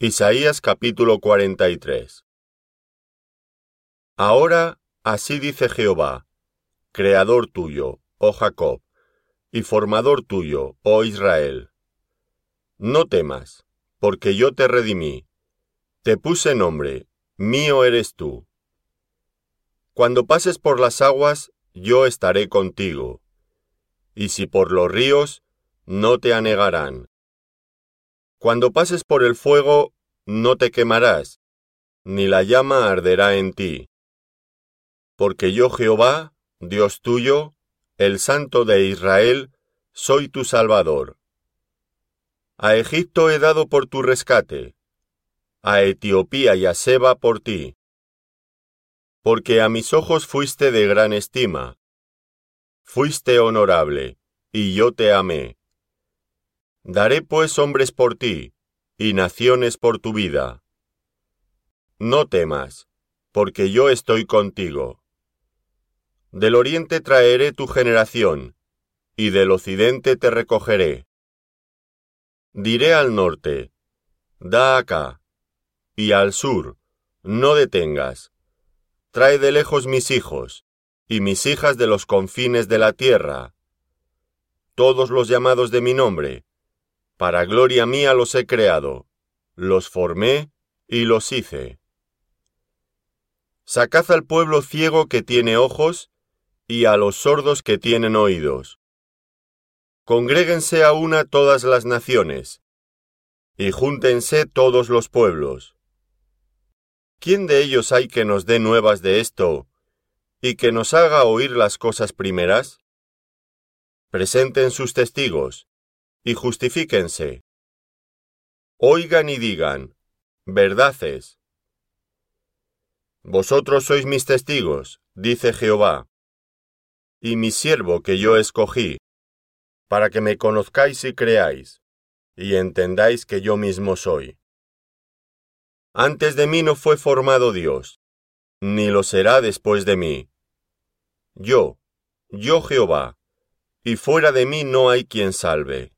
Isaías capítulo 43 Ahora así dice Jehová, Creador tuyo, oh Jacob, y formador tuyo, oh Israel. No temas, porque yo te redimí, te puse nombre, mío eres tú. Cuando pases por las aguas, yo estaré contigo, y si por los ríos, no te anegarán. Cuando pases por el fuego, no te quemarás, ni la llama arderá en ti. Porque yo Jehová, Dios tuyo, el Santo de Israel, soy tu Salvador. A Egipto he dado por tu rescate, a Etiopía y a Seba por ti. Porque a mis ojos fuiste de gran estima, fuiste honorable, y yo te amé. Daré pues hombres por ti, y naciones por tu vida. No temas, porque yo estoy contigo. Del oriente traeré tu generación, y del occidente te recogeré. Diré al norte, da acá, y al sur, no detengas. Trae de lejos mis hijos, y mis hijas de los confines de la tierra. Todos los llamados de mi nombre, para gloria mía los he creado, los formé y los hice. Sacad al pueblo ciego que tiene ojos y a los sordos que tienen oídos. Congréguense a una todas las naciones, y júntense todos los pueblos. ¿Quién de ellos hay que nos dé nuevas de esto y que nos haga oír las cosas primeras? Presenten sus testigos, y justifíquense. Oigan y digan, verdad es. Vosotros sois mis testigos, dice Jehová, y mi siervo que yo escogí, para que me conozcáis y creáis, y entendáis que yo mismo soy. Antes de mí no fue formado Dios, ni lo será después de mí. Yo, yo Jehová, y fuera de mí no hay quien salve.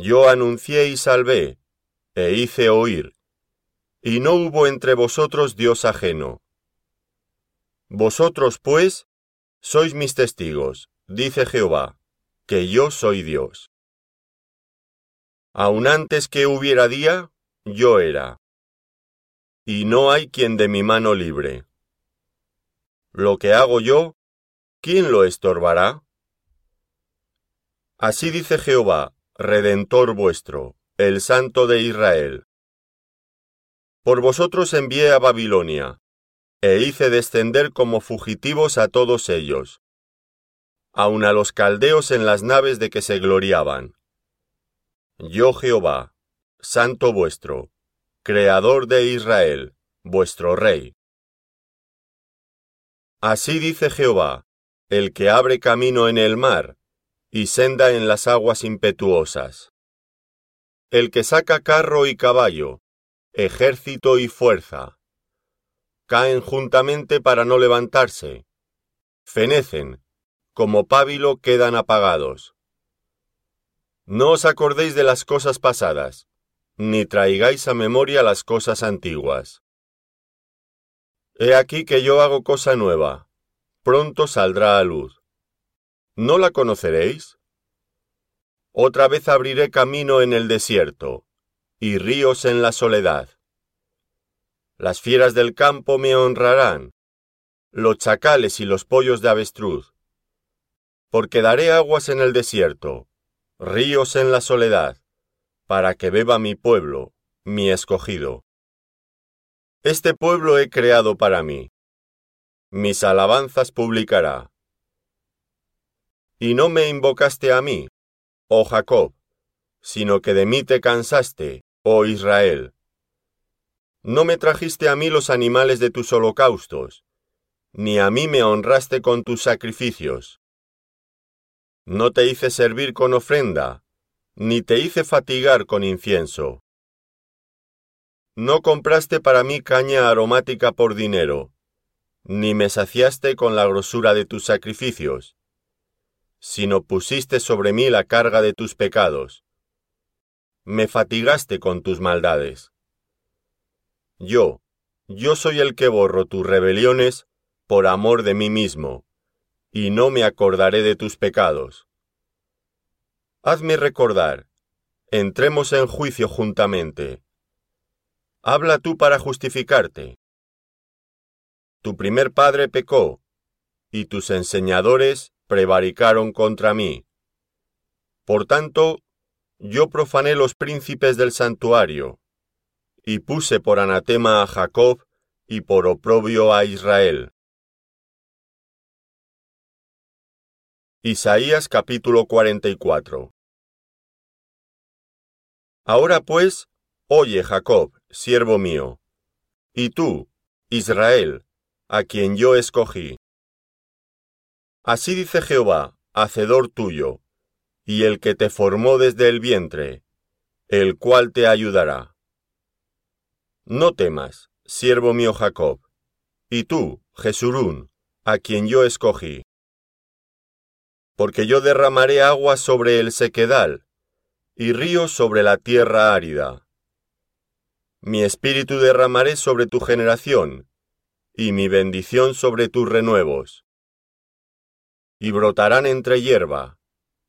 Yo anuncié y salvé, e hice oír, y no hubo entre vosotros Dios ajeno. Vosotros, pues, sois mis testigos, dice Jehová, que yo soy Dios. Aun antes que hubiera día, yo era. Y no hay quien de mi mano libre. Lo que hago yo, ¿quién lo estorbará? Así dice Jehová, Redentor vuestro, el Santo de Israel. Por vosotros envié a Babilonia, e hice descender como fugitivos a todos ellos, aun a los caldeos en las naves de que se gloriaban. Yo Jehová, Santo vuestro, Creador de Israel, vuestro Rey. Así dice Jehová, el que abre camino en el mar, y senda en las aguas impetuosas. El que saca carro y caballo, ejército y fuerza, caen juntamente para no levantarse, fenecen, como pábilo quedan apagados. No os acordéis de las cosas pasadas, ni traigáis a memoria las cosas antiguas. He aquí que yo hago cosa nueva, pronto saldrá a luz. ¿No la conoceréis? Otra vez abriré camino en el desierto, y ríos en la soledad. Las fieras del campo me honrarán, los chacales y los pollos de avestruz, porque daré aguas en el desierto, ríos en la soledad, para que beba mi pueblo, mi escogido. Este pueblo he creado para mí. Mis alabanzas publicará. Y no me invocaste a mí, oh Jacob, sino que de mí te cansaste, oh Israel. No me trajiste a mí los animales de tus holocaustos, ni a mí me honraste con tus sacrificios. No te hice servir con ofrenda, ni te hice fatigar con incienso. No compraste para mí caña aromática por dinero, ni me saciaste con la grosura de tus sacrificios sino pusiste sobre mí la carga de tus pecados. me fatigaste con tus maldades. Yo, yo soy el que borro tus rebeliones por amor de mí mismo, y no me acordaré de tus pecados. Hazme recordar, entremos en juicio juntamente. Habla tú para justificarte. Tu primer padre pecó, y tus enseñadores prevaricaron contra mí. Por tanto, yo profané los príncipes del santuario, y puse por anatema a Jacob y por oprobio a Israel. Isaías capítulo 44 Ahora pues, oye Jacob, siervo mío, y tú, Israel, a quien yo escogí. Así dice Jehová, hacedor tuyo, y el que te formó desde el vientre, el cual te ayudará. No temas, siervo mío Jacob, y tú, Jesurún, a quien yo escogí. Porque yo derramaré agua sobre el sequedal, y ríos sobre la tierra árida. Mi espíritu derramaré sobre tu generación, y mi bendición sobre tus renuevos. Y brotarán entre hierba,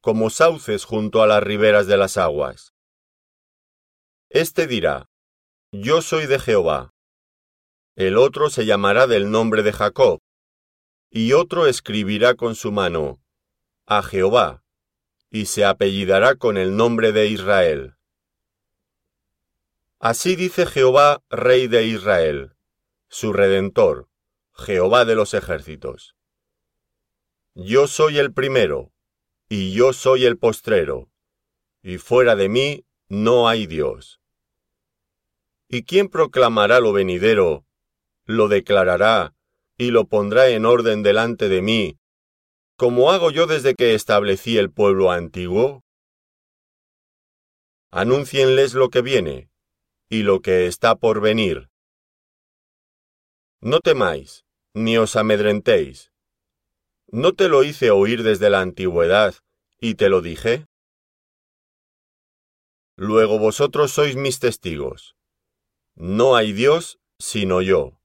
como sauces junto a las riberas de las aguas. Este dirá, yo soy de Jehová. El otro se llamará del nombre de Jacob, y otro escribirá con su mano, a Jehová, y se apellidará con el nombre de Israel. Así dice Jehová, Rey de Israel, su Redentor, Jehová de los ejércitos. Yo soy el primero, y yo soy el postrero, y fuera de mí no hay Dios. ¿Y quién proclamará lo venidero, lo declarará y lo pondrá en orden delante de mí, como hago yo desde que establecí el pueblo antiguo? Anúncienles lo que viene y lo que está por venir. No temáis, ni os amedrentéis. ¿No te lo hice oír desde la antigüedad y te lo dije? Luego vosotros sois mis testigos. No hay Dios sino yo.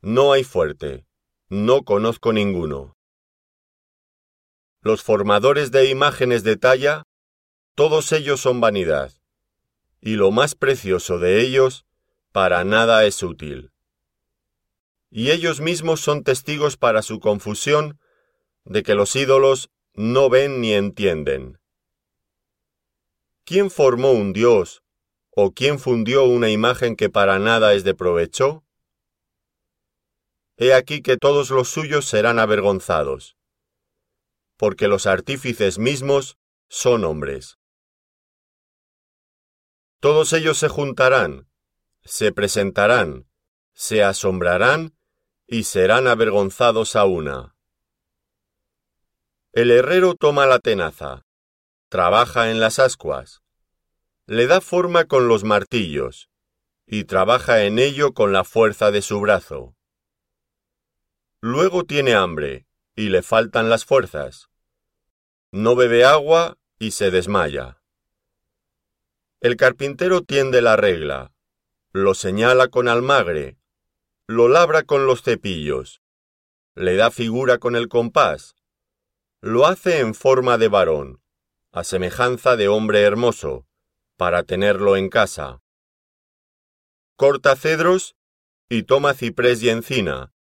No hay fuerte, no conozco ninguno. Los formadores de imágenes de talla, todos ellos son vanidad, y lo más precioso de ellos para nada es útil. Y ellos mismos son testigos para su confusión de que los ídolos no ven ni entienden. ¿Quién formó un dios ¿O quién fundió una imagen que para nada es de provecho? He aquí que todos los suyos serán avergonzados, porque los artífices mismos son hombres. Todos ellos se juntarán, se presentarán, se asombrarán y serán avergonzados a una. El herrero toma la tenaza, trabaja en las ascuas, le da forma con los martillos, y trabaja en ello con la fuerza de su brazo. Luego tiene hambre, y le faltan las fuerzas. No bebe agua y se desmaya. El carpintero tiende la regla, lo señala con almagre, lo labra con los cepillos, le da figura con el compás, lo hace en forma de varón, a semejanza de hombre hermoso, para tenerlo en casa. Corta cedros y toma ciprés y encina,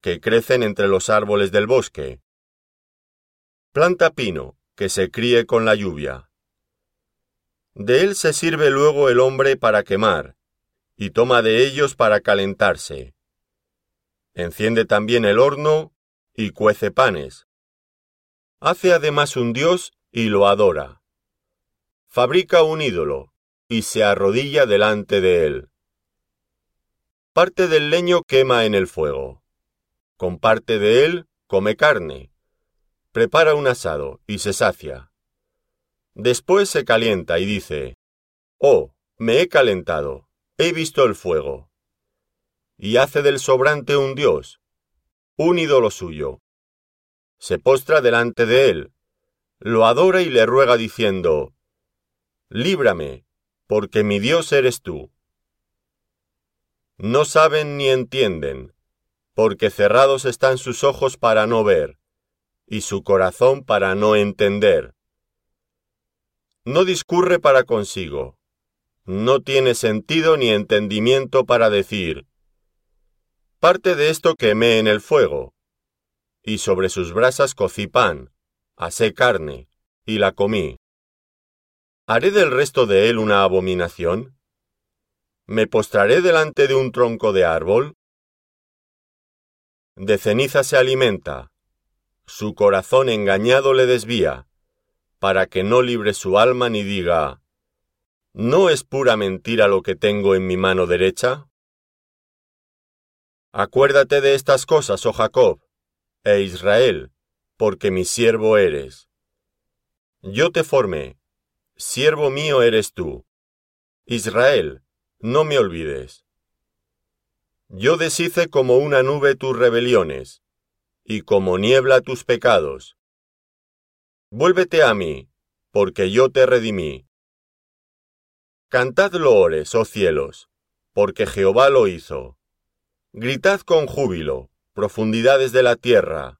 que crecen entre los árboles del bosque. Planta pino, que se críe con la lluvia. De él se sirve luego el hombre para quemar, y toma de ellos para calentarse. Enciende también el horno y cuece panes. Hace además un dios y lo adora fabrica un ídolo y se arrodilla delante de él. Parte del leño quema en el fuego. Con parte de él come carne. Prepara un asado y se sacia. Después se calienta y dice, Oh, me he calentado, he visto el fuego. Y hace del sobrante un dios, un ídolo suyo. Se postra delante de él, lo adora y le ruega diciendo, líbrame, porque mi Dios eres tú. No saben ni entienden, porque cerrados están sus ojos para no ver, y su corazón para no entender. No discurre para consigo, no tiene sentido ni entendimiento para decir, parte de esto quemé en el fuego, y sobre sus brasas cocí pan, asé carne, y la comí. ¿Haré del resto de él una abominación? ¿Me postraré delante de un tronco de árbol? De ceniza se alimenta, su corazón engañado le desvía, para que no libre su alma ni diga, ¿no es pura mentira lo que tengo en mi mano derecha? Acuérdate de estas cosas, oh Jacob, e Israel, porque mi siervo eres. Yo te formé, siervo mío eres tú. Israel, no me olvides. Yo deshice como una nube tus rebeliones, y como niebla tus pecados. Vuélvete a mí, porque yo te redimí. Cantad loores, oh cielos, porque Jehová lo hizo. Gritad con júbilo, profundidades de la tierra.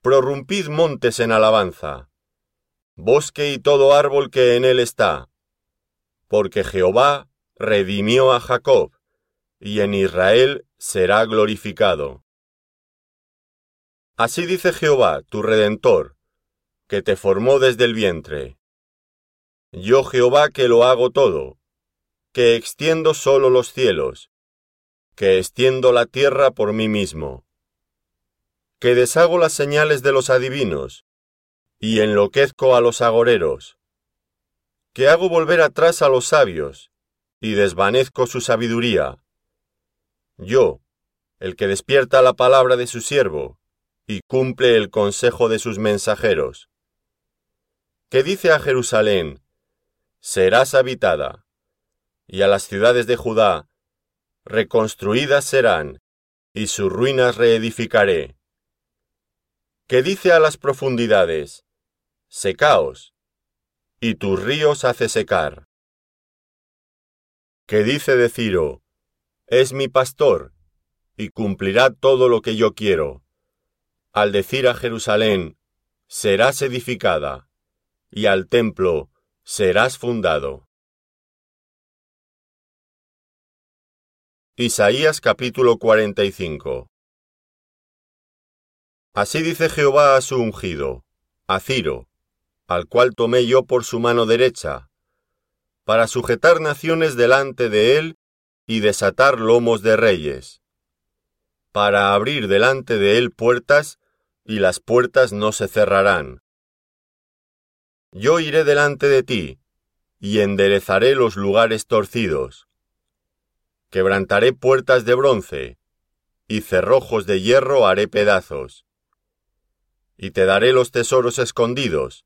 Prorrumpid montes en alabanza, bosque y todo árbol que en él está, porque Jehová redimió a Jacob y en Israel será glorificado. Así dice Jehová, tu Redentor, que te formó desde el vientre. Yo Jehová que lo hago todo, que extiendo solo los cielos, que extiendo la tierra por mí mismo, que deshago las señales de los adivinos, y enloquezco a los agoreros, que hago volver atrás a los sabios, y desvanezco su sabiduría, yo, el que despierta la palabra de su siervo, y cumple el consejo de sus mensajeros. Que dice a Jerusalén, serás habitada, y a las ciudades de Judá, reconstruidas serán, y sus ruinas reedificaré. Que dice a las profundidades, secaos, y tus ríos hace secar. Que dice de Ciro, es mi pastor, y cumplirá todo lo que yo quiero. Al decir a Jerusalén, serás edificada, y al templo, serás fundado. Isaías capítulo 45 Así dice Jehová a su ungido, a Ciro, al cual tomé yo por su mano derecha, para sujetar naciones delante de él y desatar lomos de reyes, para abrir delante de él puertas, y las puertas no se cerrarán. Yo iré delante de ti, y enderezaré los lugares torcidos. Quebrantaré puertas de bronce, y cerrojos de hierro haré pedazos. Y te daré los tesoros escondidos,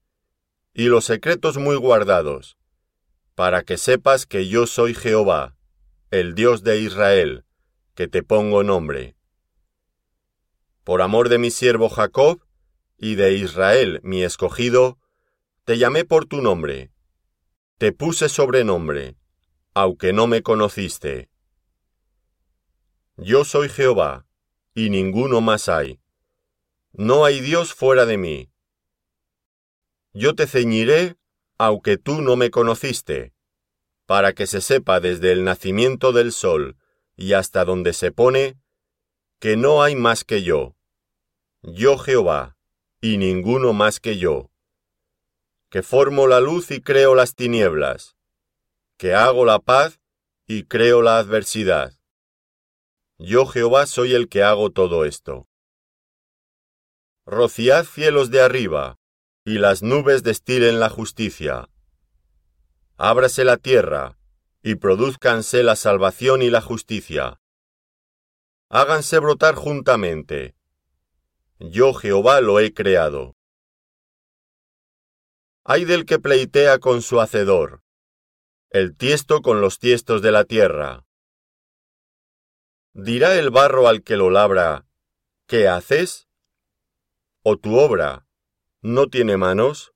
y los secretos muy guardados, para que sepas que yo soy Jehová el Dios de Israel, que te pongo nombre. Por amor de mi siervo Jacob y de Israel mi escogido, te llamé por tu nombre, te puse sobrenombre, aunque no me conociste. Yo soy Jehová, y ninguno más hay. No hay Dios fuera de mí. Yo te ceñiré, aunque tú no me conociste para que se sepa desde el nacimiento del sol y hasta donde se pone, que no hay más que yo, yo Jehová, y ninguno más que yo, que formo la luz y creo las tinieblas, que hago la paz y creo la adversidad. Yo Jehová soy el que hago todo esto. Rociad cielos de arriba, y las nubes destilen la justicia ábrase la tierra, y produzcanse la salvación y la justicia. Háganse brotar juntamente. Yo Jehová lo he creado. Hay del que pleitea con su hacedor, el tiesto con los tiestos de la tierra. ¿Dirá el barro al que lo labra, ¿qué haces? ¿O tu obra no tiene manos?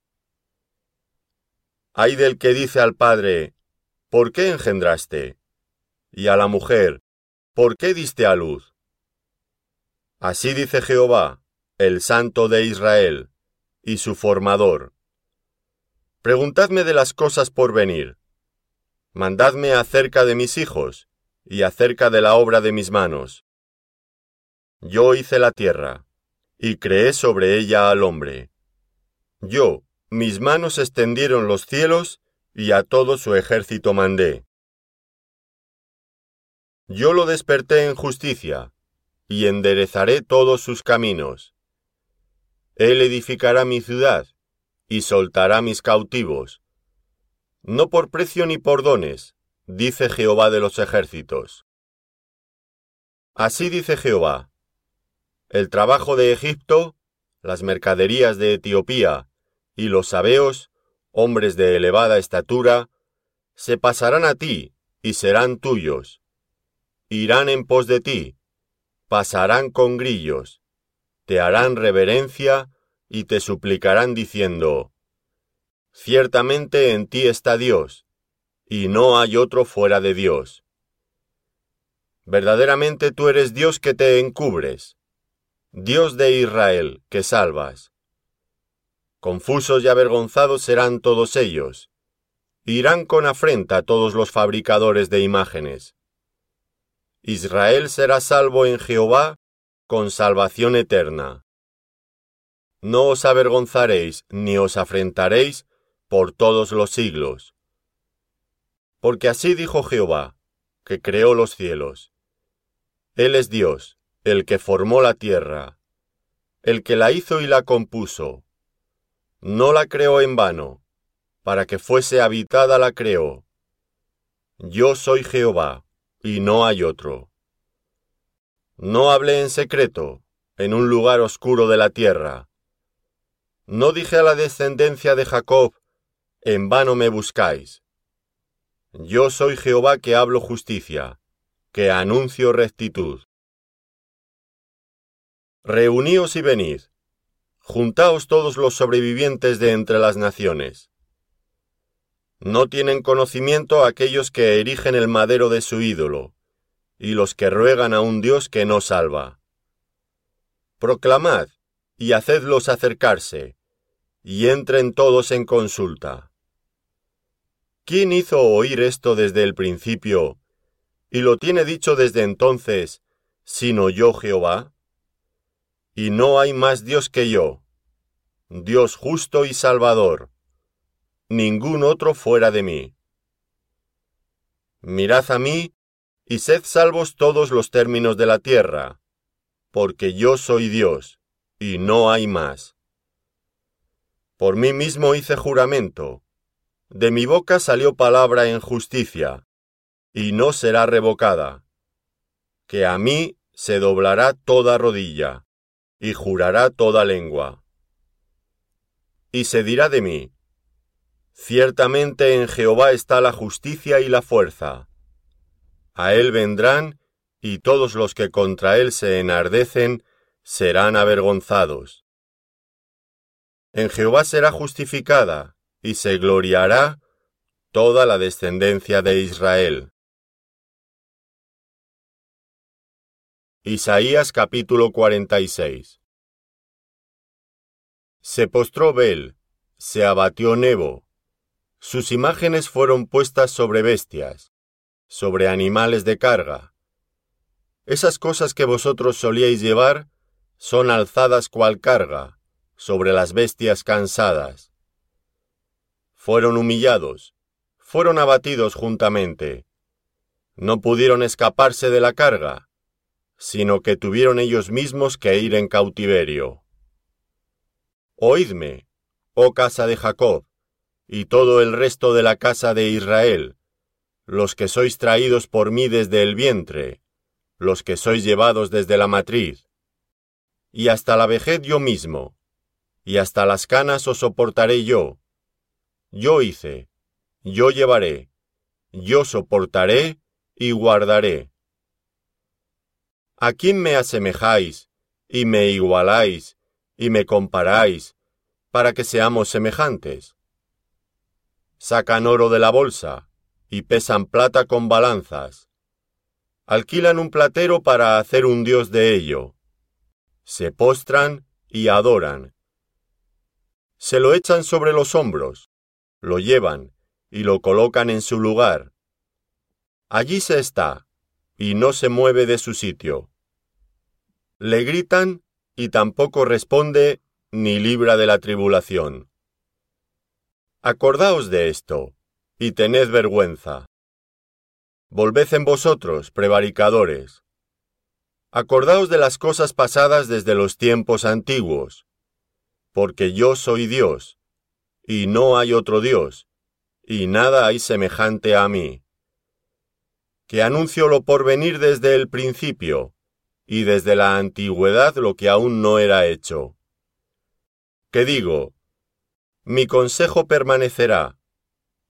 Hay del que dice al Padre, ¿por qué engendraste? Y a la mujer, ¿por qué diste a luz? Así dice Jehová, el Santo de Israel, y su formador. Preguntadme de las cosas por venir. Mandadme acerca de mis hijos, y acerca de la obra de mis manos. Yo hice la tierra, y creé sobre ella al hombre. Yo, mis manos extendieron los cielos, y a todo su ejército mandé. Yo lo desperté en justicia, y enderezaré todos sus caminos. Él edificará mi ciudad, y soltará mis cautivos. No por precio ni por dones, dice Jehová de los ejércitos. Así dice Jehová. El trabajo de Egipto, las mercaderías de Etiopía y los sabeos, hombres de elevada estatura, se pasarán a ti y serán tuyos. Irán en pos de ti, pasarán con grillos, te harán reverencia y te suplicarán diciendo, Ciertamente en ti está Dios, y no hay otro fuera de Dios. Verdaderamente tú eres Dios que te encubres, Dios de Israel que salvas. Confusos y avergonzados serán todos ellos, irán con afrenta todos los fabricadores de imágenes. Israel será salvo en Jehová con salvación eterna. No os avergonzaréis ni os afrentaréis por todos los siglos. Porque así dijo Jehová, que creó los cielos. Él es Dios, el que formó la tierra, el que la hizo y la compuso. No la creó en vano, para que fuese habitada la creó. Yo soy Jehová, y no hay otro. No hablé en secreto, en un lugar oscuro de la tierra. No dije a la descendencia de Jacob, en vano me buscáis. Yo soy Jehová que hablo justicia, que anuncio rectitud. Reuníos y venid, juntaos todos los sobrevivientes de entre las naciones. No tienen conocimiento aquellos que erigen el madero de su ídolo, y los que ruegan a un Dios que no salva. Proclamad, y hacedlos acercarse, y entren todos en consulta. ¿Quién hizo oír esto desde el principio, y lo tiene dicho desde entonces, sino yo Jehová? Y no hay más Dios que yo, Dios justo y salvador, ningún otro fuera de mí. Mirad a mí, y sed salvos todos los términos de la tierra, porque yo soy Dios, y no hay más. Por mí mismo hice juramento, de mi boca salió palabra en justicia, y no será revocada, que a mí se doblará toda rodilla, y jurará toda lengua. Y se dirá de mí, ciertamente en Jehová está la justicia y la fuerza. A él vendrán, y todos los que contra él se enardecen serán avergonzados. En Jehová será justificada, y se gloriará toda la descendencia de Israel. Isaías capítulo 46 Se postró Bel, se abatió Nebo, sus imágenes fueron puestas sobre bestias, sobre animales de carga. Esas cosas que vosotros solíais llevar son alzadas cual carga, sobre las bestias cansadas fueron humillados, fueron abatidos juntamente. No pudieron escaparse de la carga, sino que tuvieron ellos mismos que ir en cautiverio. Oídme, oh casa de Jacob, y todo el resto de la casa de Israel, los que sois traídos por mí desde el vientre, los que sois llevados desde la matriz. Y hasta la vejez yo mismo, y hasta las canas os soportaré yo, yo hice, yo llevaré, yo soportaré y guardaré. ¿A quién me asemejáis, y me igualáis, y me comparáis, para que seamos semejantes? Sacan oro de la bolsa, y pesan plata con balanzas. Alquilan un platero para hacer un dios de ello. Se postran y adoran. Se lo echan sobre los hombros, lo llevan y lo colocan en su lugar. Allí se está, y no se mueve de su sitio. Le gritan y tampoco responde ni libra de la tribulación. Acordaos de esto, y tened vergüenza. Volved en vosotros, prevaricadores. Acordaos de las cosas pasadas desde los tiempos antiguos, porque yo soy Dios, y no hay otro Dios, y nada hay semejante a mí. Que anuncio lo por venir desde el principio, y desde la antigüedad lo que aún no era hecho. Que digo, mi consejo permanecerá,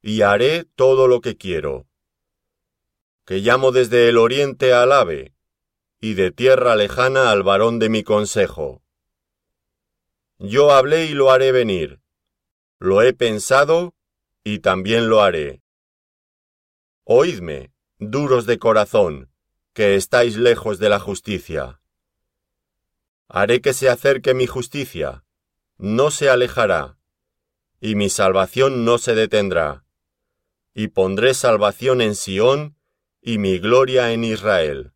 y haré todo lo que quiero. Que llamo desde el oriente al ave, y de tierra lejana al varón de mi consejo. Yo hablé y lo haré venir. Lo he pensado y también lo haré. Oídme, duros de corazón, que estáis lejos de la justicia. Haré que se acerque mi justicia, no se alejará, y mi salvación no se detendrá, y pondré salvación en Sión y mi gloria en Israel.